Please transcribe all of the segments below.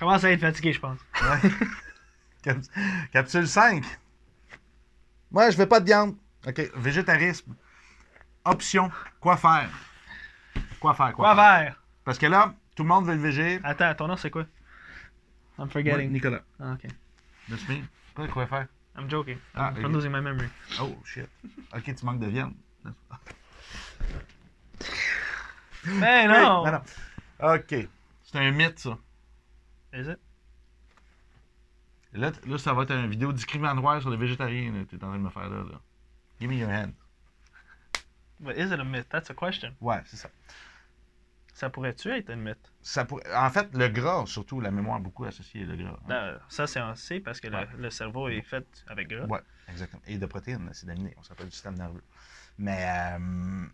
Commence à être fatigué, je pense. Ouais. Cap- Capsule 5. Moi, je veux pas de viande. OK. Végétarisme. Option. Quoi faire? Quoi faire? Quoi faire? Parce que là, tout le monde veut le végé. Attends, ton nom c'est quoi? I'm Ouais, forgetting. Nicolas. Ah, ok. That's me. Pas quoi faire. I'm joking. Ah, I'm losing my memory. Oh, shit. OK, tu manques de viande. Mais non! Oui, non, non. OK. C'est un mythe, ça. Is it? Là, là, ça va être une vidéo discriminatoire sur les végétariens. T'es en train de me faire là. là. Give me your hand. But is it a myth? That's a question. Ouais, c'est ça. Ça pourrait-tu être un mythe? ça pourrait- En fait, le gras, surtout, la mémoire beaucoup associée le gras. hein. Euh, ça, c'est un C parce que le- Ouais. le, cerveau est fait avec gras. Ouais, exactement. Et de protéines, c'est d'aminer. On s'appelle du système nerveux. Mais euh,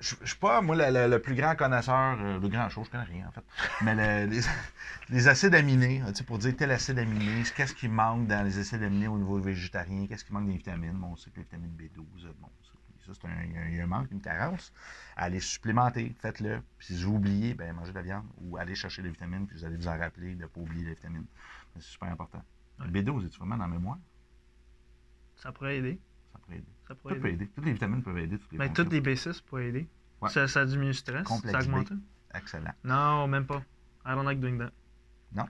je je suis pas, moi, le, le- le plus grand connaisseur euh, de grand chose, je connais rien en fait. Mais le- les, les acides aminés, tu sais, pour dire tel acide aminé, qu'est-ce qui manque dans les acides aminés au niveau végétarien, qu'est-ce qui manque des vitamines? Bon, on sait que la vitamine B12, euh, bon, ça, c'est un, manque, une carence. Allez supplémenter, faites-le. Puis si vous oubliez, ben mangez de la viande ou allez chercher des vitamines, puis vous allez vous en rappeler de ne pas oublier les vitamines. C'est super important. Le B12, est-tu vraiment dans la mémoire? Ça pourrait aider. Ça pourrait aider. Ça pourrait aider. aider. Toutes les vitamines peuvent aider. Toutes les Mais toutes les B6 pourraient aider. Ouais. Ça, ça diminue le stress. Complexe ça augmente. B. Excellent. Non, même pas. I don't like doing that. Non.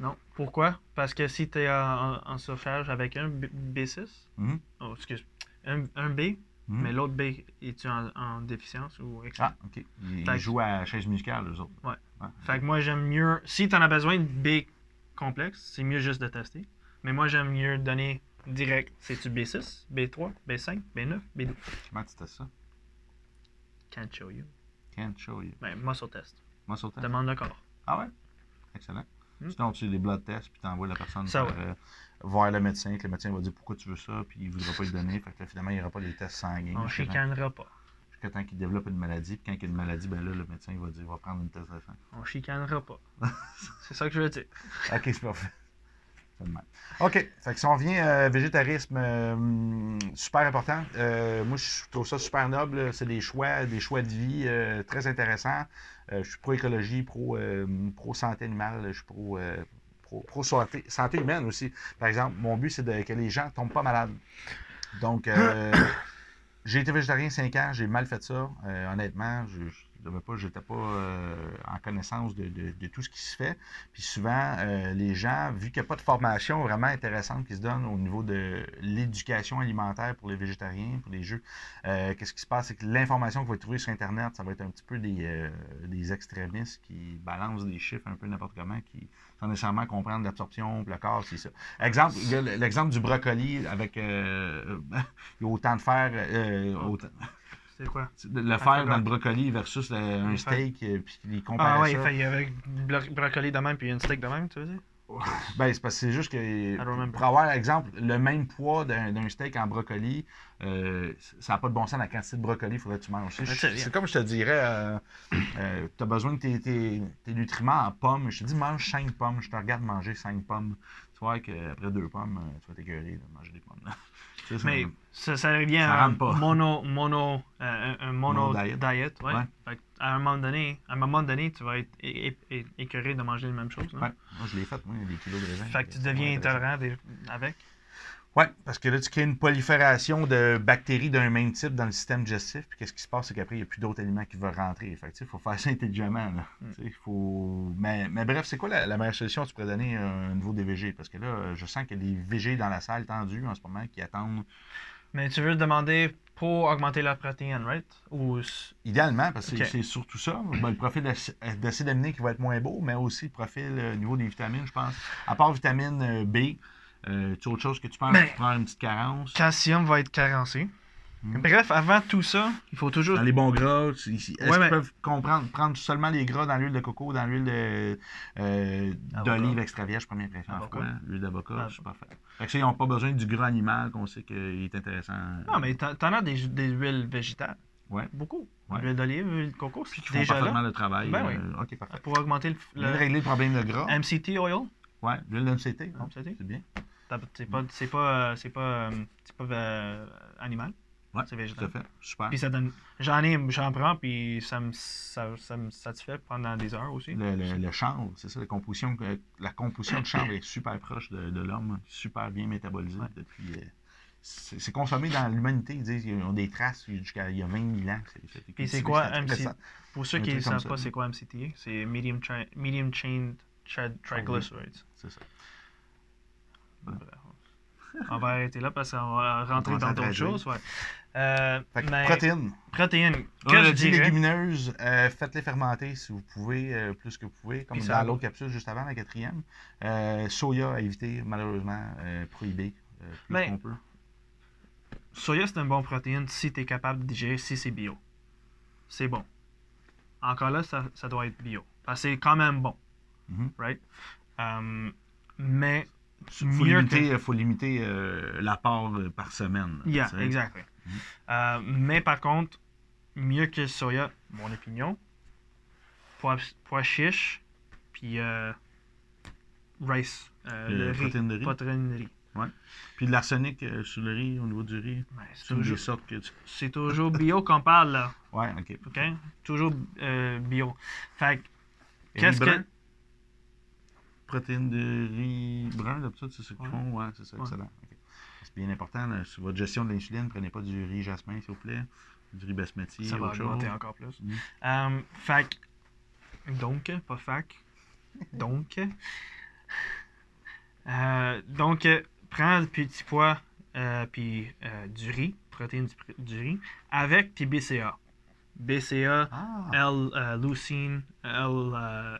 Non. Pourquoi? Parce que si tu es en, en surcharge avec un B- B6, Mhm. oh, excuse, un, un B, Mhm. mais l'autre B, es-tu en, en déficience ou excès? Ah, OK. Ils, Fait ils que- jouent à chaise musicale, eux autres. Ouais. Ouais. Fait que moi, j'aime mieux. Si tu en as besoin de B complexe, c'est mieux juste de tester. Mais moi, j'aime mieux donner direct. C'est-tu B6, B3, B5, B9, B12? Comment tu testes ça? Can't show you. Can't show you. Ben, muscle test. Moi, sur le test. Demande le corps. Ah ouais? Excellent. Hmm. Sinon, tu fais des blood tests, puis tu envoies la personne Ça, euh, voir le médecin, que le médecin va dire pourquoi tu veux ça, puis il ne voudra pas le donner. Fait que là, finalement, il n'y aura pas les tests sanguins. On chicanera pas. Jusqu'à temps qu'il développe une maladie, puis quand il y a une maladie, ben là, le médecin il va dire va prendre une test de sang. On chicanera pas. c'est ça que je veux dire. OK, c'est parfait. OK. Fait que si on revient euh, végétarisme, euh, super important. Euh, moi, je trouve ça super noble. C'est des choix, des choix de vie euh, très intéressants. Je suis pro-écologie, pro, euh, pro-santé animale. Je suis pro, pro, pro-santé santé humaine aussi. Par exemple, mon but, c'est que les gens ne tombent pas malades. Donc, j'ai été végétarien 5 ans. J'ai mal fait ça. Honnêtement, je je pas, j'étais pas euh, en connaissance de, tout ce qui se fait. Puis souvent, euh, les gens, vu qu'il n'y a pas de formation vraiment intéressante qui se donne au niveau de l'éducation alimentaire pour les végétariens, pour les jeux, euh, qu'est-ce qui se passe? C'est que l'information que vous allez trouver sur Internet, ça va être un petit peu des, extrémistes qui balancent des chiffres un peu n'importe comment, qui sans nécessairement comprendre l'absorption, le corps, c'est ça. Exemple, l'exemple du brocoli avec autant de fer, autant- C'est quoi? le fer dans le brocoli versus le- un Le steak, euh, puis les comparer Ah ouais, il avec du blo- brocoli de même puis un steak de même, tu veux dire? Ben, c'est parce que c'est juste que pour avoir, exemple, le même poids d'un steak en brocoli, euh, ça n'a pas de bon sens la quantité de brocoli il faudrait que tu manges. C'est- comme je te dirais, tu as besoin de tes, tes- tes nutriments en pommes. Je te dis, mange 5 pommes. Je te regarde manger 5 pommes. Qu'après deux pommes, euh, tu vas t'écœurer de manger des pommes. Ça- Mais ça, ça revient Ça à un mono, mono, euh, un, un mono, Mono diet. diet. ouais. Ouais. Fait que à un moment donné, à un moment donné, tu vas être é- é- é- écœuré de manger la même chose. non? Ouais, moi je l'ai fait, moi, des kilos de raisin. Fait que tu deviens intolérant avec. Oui, parce que là, tu crées une prolifération de bactéries d'un même type dans le système digestif. Puis qu'est-ce qui se passe, c'est qu'après, il n'y a plus d'autres aliments qui veulent rentrer. Fait il faut faire ça intelligemment. Là. Mm. Faut... Mais, mais bref, c'est quoi la, la meilleure solution que tu pourrais donner euh, au niveau des VG? Parce que là, euh, je sens qu'il y a des VG dans la salle tendue en ce moment qui attendent. Mais tu veux demander pour augmenter la protéine, right? Ou Idéalement, parce que c'est- surtout ça. Ben, le profil d'aci- d'acide aminé qui va être moins beau, mais aussi le profil euh, au niveau des vitamines, je pense. À part vitamine euh, B, euh, tu as autre chose que tu penses Ben, tu prends une petite carence? calcium va être carencé. Mm. Bref, avant tout ça, il faut toujours. Dans les bons gras, est-ce Ouais, qu'ils mais- peuvent comprendre, prendre seulement les gras dans l'huile de coco, dans l'huile de, euh, d'olive extra vierge, première froid, L'huile d'avocat, Avocat. c'est parfait. Fait que ça, ils n'ont pas besoin du gras animal qu'on sait qu'il est intéressant. Non, mais t'en as des, des huiles végétales. Ouais. Beaucoup. Ouais. L'huile d'olive, l'huile de coco, c'est qui font déjà parfaitement là. le travail. Ben oui. euh, ok, parfait. Pour augmenter le, régler le problème de gras. MCT oil. Ouais, l'huile d'MCT. MCT. C'est bien. C'est pas, c'est pas, c'est pas, c'est pas euh, animal. Ouais, c'est tout à végétal. fait. Super. Puis ça donne. J'en ai, j'en prends, puis ça me, ça, ça me satisfait pendant des heures aussi. Le, le, le chanvre, c'est ça, la composition, euh, la composition de chanvre est super proche de, de l'homme, super bien métabolisée Ouais. depuis. euh, c'est c'est consommé dans l'humanité, ils disent qu'ils ont des traces jusqu'à il y a 20 000 ans. c'est- c'est- Puis c'est quoi MC? Pour ceux qui ne savent pas c'est quoi MCT, c'est Medium, medium Chain tri- Triglycerides. C'est ça. On va arrêter là parce qu'on va rentrer dans d'autres choses. Ouais. Euh, mais protéines. protéines, On que je dit légumineuses, euh, faites-les fermenter si vous pouvez, euh, plus que vous pouvez, comme dans ça- l'autre capsule juste avant, la quatrième. Euh, soya à éviter, malheureusement, prohibé, plus Ben, peut. soya c'est une bonne protéine si tu es capable de digérer, si c'est bio. C'est bon. Encore là, ça, ça doit être bio. Parce que c'est quand même bon. Mhm. Right? Um, mais faut limiter, que- faut limiter euh, l'apport euh, par semaine. Yeah, tu sais. exactly. Mhm. Euh, mais par contre, mieux que soya, mon opinion, pois, pois chiche, puis euh, rice, Le le riz, protéine de riz. protéine de riz. Puis de l'arsenic sur le riz, au niveau du riz, Ouais, c'est toujours, sortes que tu... c'est toujours bio qu'on parle là, Ouais, ok. ok? Toujours bio. Fait qu'est-ce que... Protéines de riz brun, d'habitude, c'est ça qu'ils font? Ouais, c'est ça, excellent. C'est bien important, là, sur votre gestion de l'insuline, prenez pas du riz jasmin, s'il vous plaît. Du riz basmati, Ça va autre chose. augmenter encore plus. Mhm. Fait que- donc, pas fac. Donc, euh, donc, euh, prends du petit pois euh, puis euh, du riz, protéines du, riz, avec tes BCA. BCA, Ah! L-leucine, L, euh,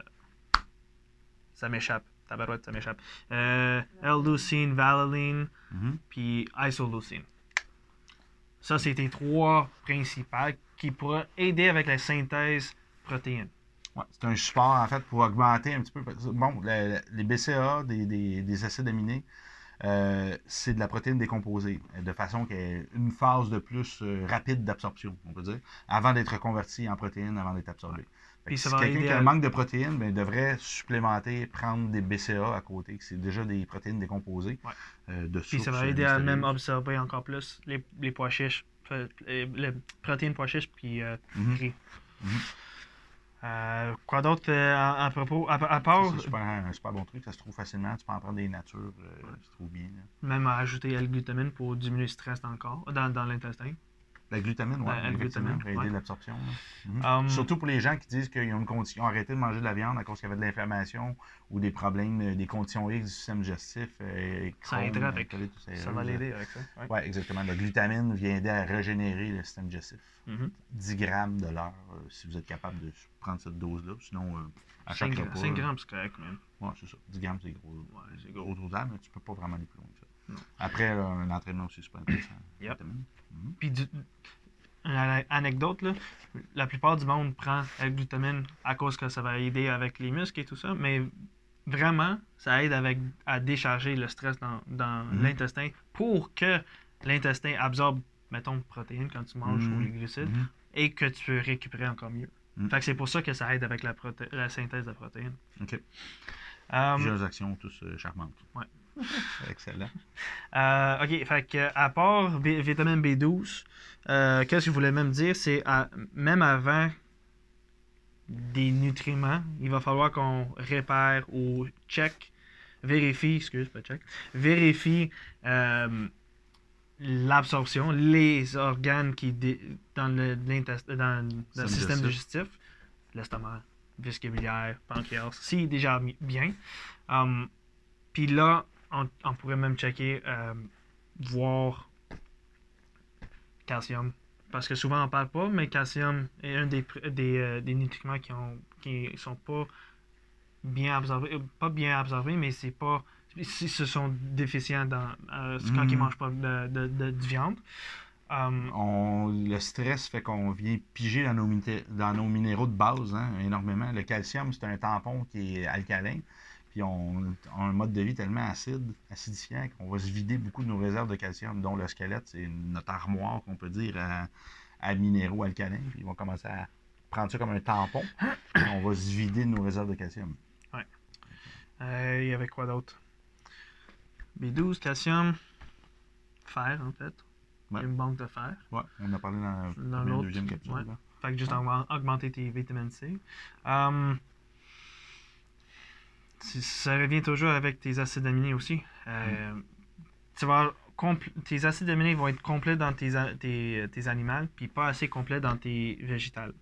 ça m'échappe, tabarouette, ça m'échappe. Euh, L-leucine, valine, Mhm. puis isoleucine. Ça, c'est tes trois principales qui pourraient aider avec la synthèse protéine. Ouais, c'est un support, en fait, pour augmenter un petit peu. Bon, le- le- les BCA, des, des- des acides aminés, euh, c'est de la protéine décomposée, de façon qu'il y ait une phase de plus euh, rapide d'absorption, on peut dire, avant d'être converti en protéines, avant d'être absorbé. Fait que Puis ça si quelqu'un qui a un manque de protéines, ben, il devrait supplémenter, prendre des BCA à côté, que c'est déjà des protéines décomposées Ouais. euh, de Puis ça va aider à même absorber encore plus les, les pois chiches, les, les protéines pois chiches, puis riz. Mhm. Euh, quoi d'autre euh, à, à propos, à, à part, C'est super- un super bon truc, ça se trouve facilement, tu peux en prendre des natures, euh, ça se trouve bien. là. même à ajouter la glutamine pour diminuer le stress dans le corps, dans, dans l'intestin. La glutamine, oui, La- glutamine, pour aider ouais. l'absorption. Mhm. Um, Surtout pour les gens qui disent qu'ils ont, une condition, ont arrêté de manger de la viande à cause qu'il y avait de l'inflammation ou des problèmes, euh, des conditions X du système digestif. euh, Ça aiderait avec- ulcéreuse. Ça va l'aider avec ça. ouais. Oui, exactement. La glutamine vient aider à régénérer le système digestif. Mhm. 10 grammes de l'heure, euh, si vous êtes capable de prendre cette dose-là. Sinon, euh, à chaque 5, repas. 5 là, grammes, c'est correct, même. Ouais, c'est ça. 10 grammes, c'est gros. Ouais, c'est gros gros. dosage, mais tu peux pas vraiment aller plus loin que ça. Non. Après, euh, un entraînement aussi super intéressant. Yep. Vitamine. Mhm. Puis, du- une anecdote, là, la plupart du monde prend la glutamine à cause que ça va aider avec les muscles et tout ça, mais vraiment, ça aide avec, à décharger le stress dans, dans Mhm. l'intestin pour que l'intestin absorbe, mettons, protéines quand tu manges Mhm. ou les glucides et que tu peux récupérer encore mieux. Fait que c'est pour ça que ça aide avec la, proté- la synthèse de protéines. OK. Euh, Plusieurs actions, tous euh, charmantes. Ouais. Excellent. Euh, ok, fait que à part B- vitamine B12, euh, qu'est-ce que je voulais même dire, c'est même avant des nutriments, il va falloir qu'on répère ou check, vérifie, excuse, pas check, vérifie euh, l'absorption, les organes qui dans le, dans, dans le système digestif, l'estomac, vestibulière, pancréas, si déjà bien. Um, Puis là, on, on pourrait même checker, euh, voir calcium. Parce que souvent on parle pas, mais calcium est un des, des, euh, des nutriments qui ont qui sont pas bien absorbés. euh, Pas bien absorbés, mais c'est pas. Si ce sont déficients dans, euh, quand ils mangent pas de, de, de- de viande. Um, On, le stress fait qu'on vient piger dans nos, dans nos minéraux de base hein, énormément. Le calcium, c'est un tampon qui est alcalin. Puis on, a un mode de vie tellement acide, acidifiant, qu'on va se vider beaucoup de nos réserves de calcium, dont le squelette, c'est notre armoire, qu'on peut dire, à, à minéraux alcalins. Puis ils vont commencer à prendre ça comme un tampon. Puis on va se vider de nos réserves de calcium. Euh, Il y avait quoi d'autre? B12, calcium, fer en fait. Ouais. une banque de fer. Ouais, on a parlé dans, Dans la deuxième capsule. ouais. Fait que juste augmen- augmenter tes vitamines C. Si- ça revient toujours avec tes acides aminés aussi. Euh, tu vas tes acides aminés vont être complets dans tes, tes, tes animaux, puis pas assez complets dans tes végétales,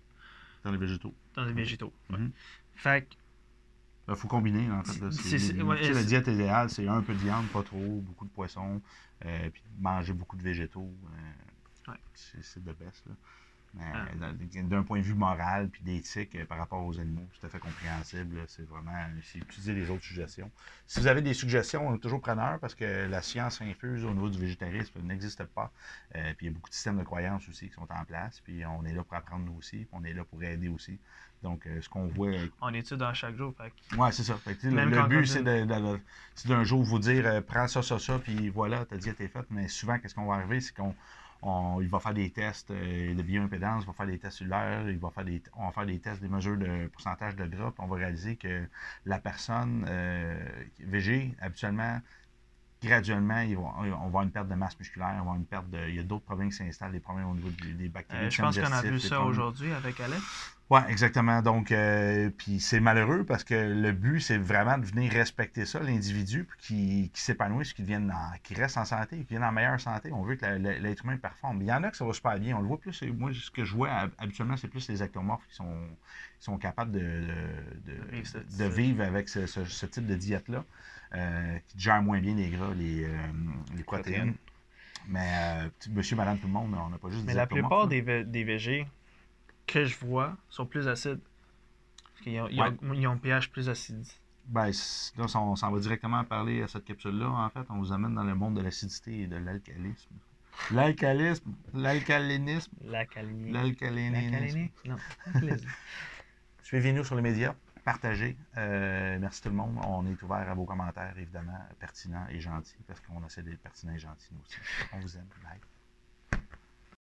Dans les végétaux. dans les végétaux. Mhm. Fait que Il faut combiner, en fait. là. Ouais, sais, la diète idéale, c'est un peu de viande, pas trop, beaucoup de poissons, euh, puis manger beaucoup de végétaux. euh, Ouais. C'est c'est le best. Là. Ah. d'un point de vue moral puis d'éthique euh, par rapport aux animaux, c'est tout à fait compréhensible. C'est vraiment c'est utiliser les autres suggestions. Si vous avez des suggestions, on est toujours preneur parce que la science infuse au niveau du végétarisme n'existe pas. Euh, puis il y a beaucoup de systèmes de croyances aussi qui sont en place. Puis on est là pour apprendre nous aussi. Puis on est là pour aider aussi. Donc euh, ce qu'on voit on étudie dans chaque jour. Fait que Ouais, c'est ça. Fait que, le, but, c'est d'un jour vous dire euh, prends ça, ça, ça, puis voilà, ta diète est faite. Mais souvent, qu'est-ce qu'on va arriver, c'est qu'on on- il va faire des tests euh, de bioimpédance, il va faire des tests cellulaires, il va faire des, on va faire des tests, des mesures de pourcentage de gras, puis on va réaliser que la personne euh, VG, habituellement, graduellement, ils vont- on va avoir une perte de masse musculaire, on va une perte de. Il y a d'autres problèmes qui s'installent, des problèmes au niveau des, des bactéries. euh, je pense qu'on a vu ça aujourd'hui avec Alex. Oui, exactement. Donc, euh, puis c'est malheureux parce que le but, c'est vraiment de venir respecter ça, l'individu, puis qui, qui s'épanouisse, qui, devienne qui reste en santé, qui vienne en meilleure santé. On veut que l'être humain performe. Il y en a que ça va super bien. On le voit plus. Moi, ce que je vois hab- habituellement, c'est plus les ectomorphes qui sont, qui sont capables de, de, de- vivre ce- de vivre avec ce, ce- ce type de diète-là, euh, qui gèrent moins bien les gras, les, euh, les protéines. Mais euh, monsieur, madame, tout le monde, on n'a pas juste Mais des la plupart des, des VG que je vois sont plus acides. Parce qu'ils ont, ils ont- ils ont un pH plus acide. Ben, là, on s'en va directement parler à cette capsule-là. En fait, on vous amène dans le monde de l'acidité et de l'alcalisme. L'alcalisme, l'alcalinisme, l'alcalinisme. Non. Suivez-nous sur les médias, partagez. Euh, merci tout le monde. On est ouvert à vos commentaires, évidemment, pertinents et gentils, parce qu'on essaie d'être pertinents et gentils, nous aussi. On vous aime. Bye.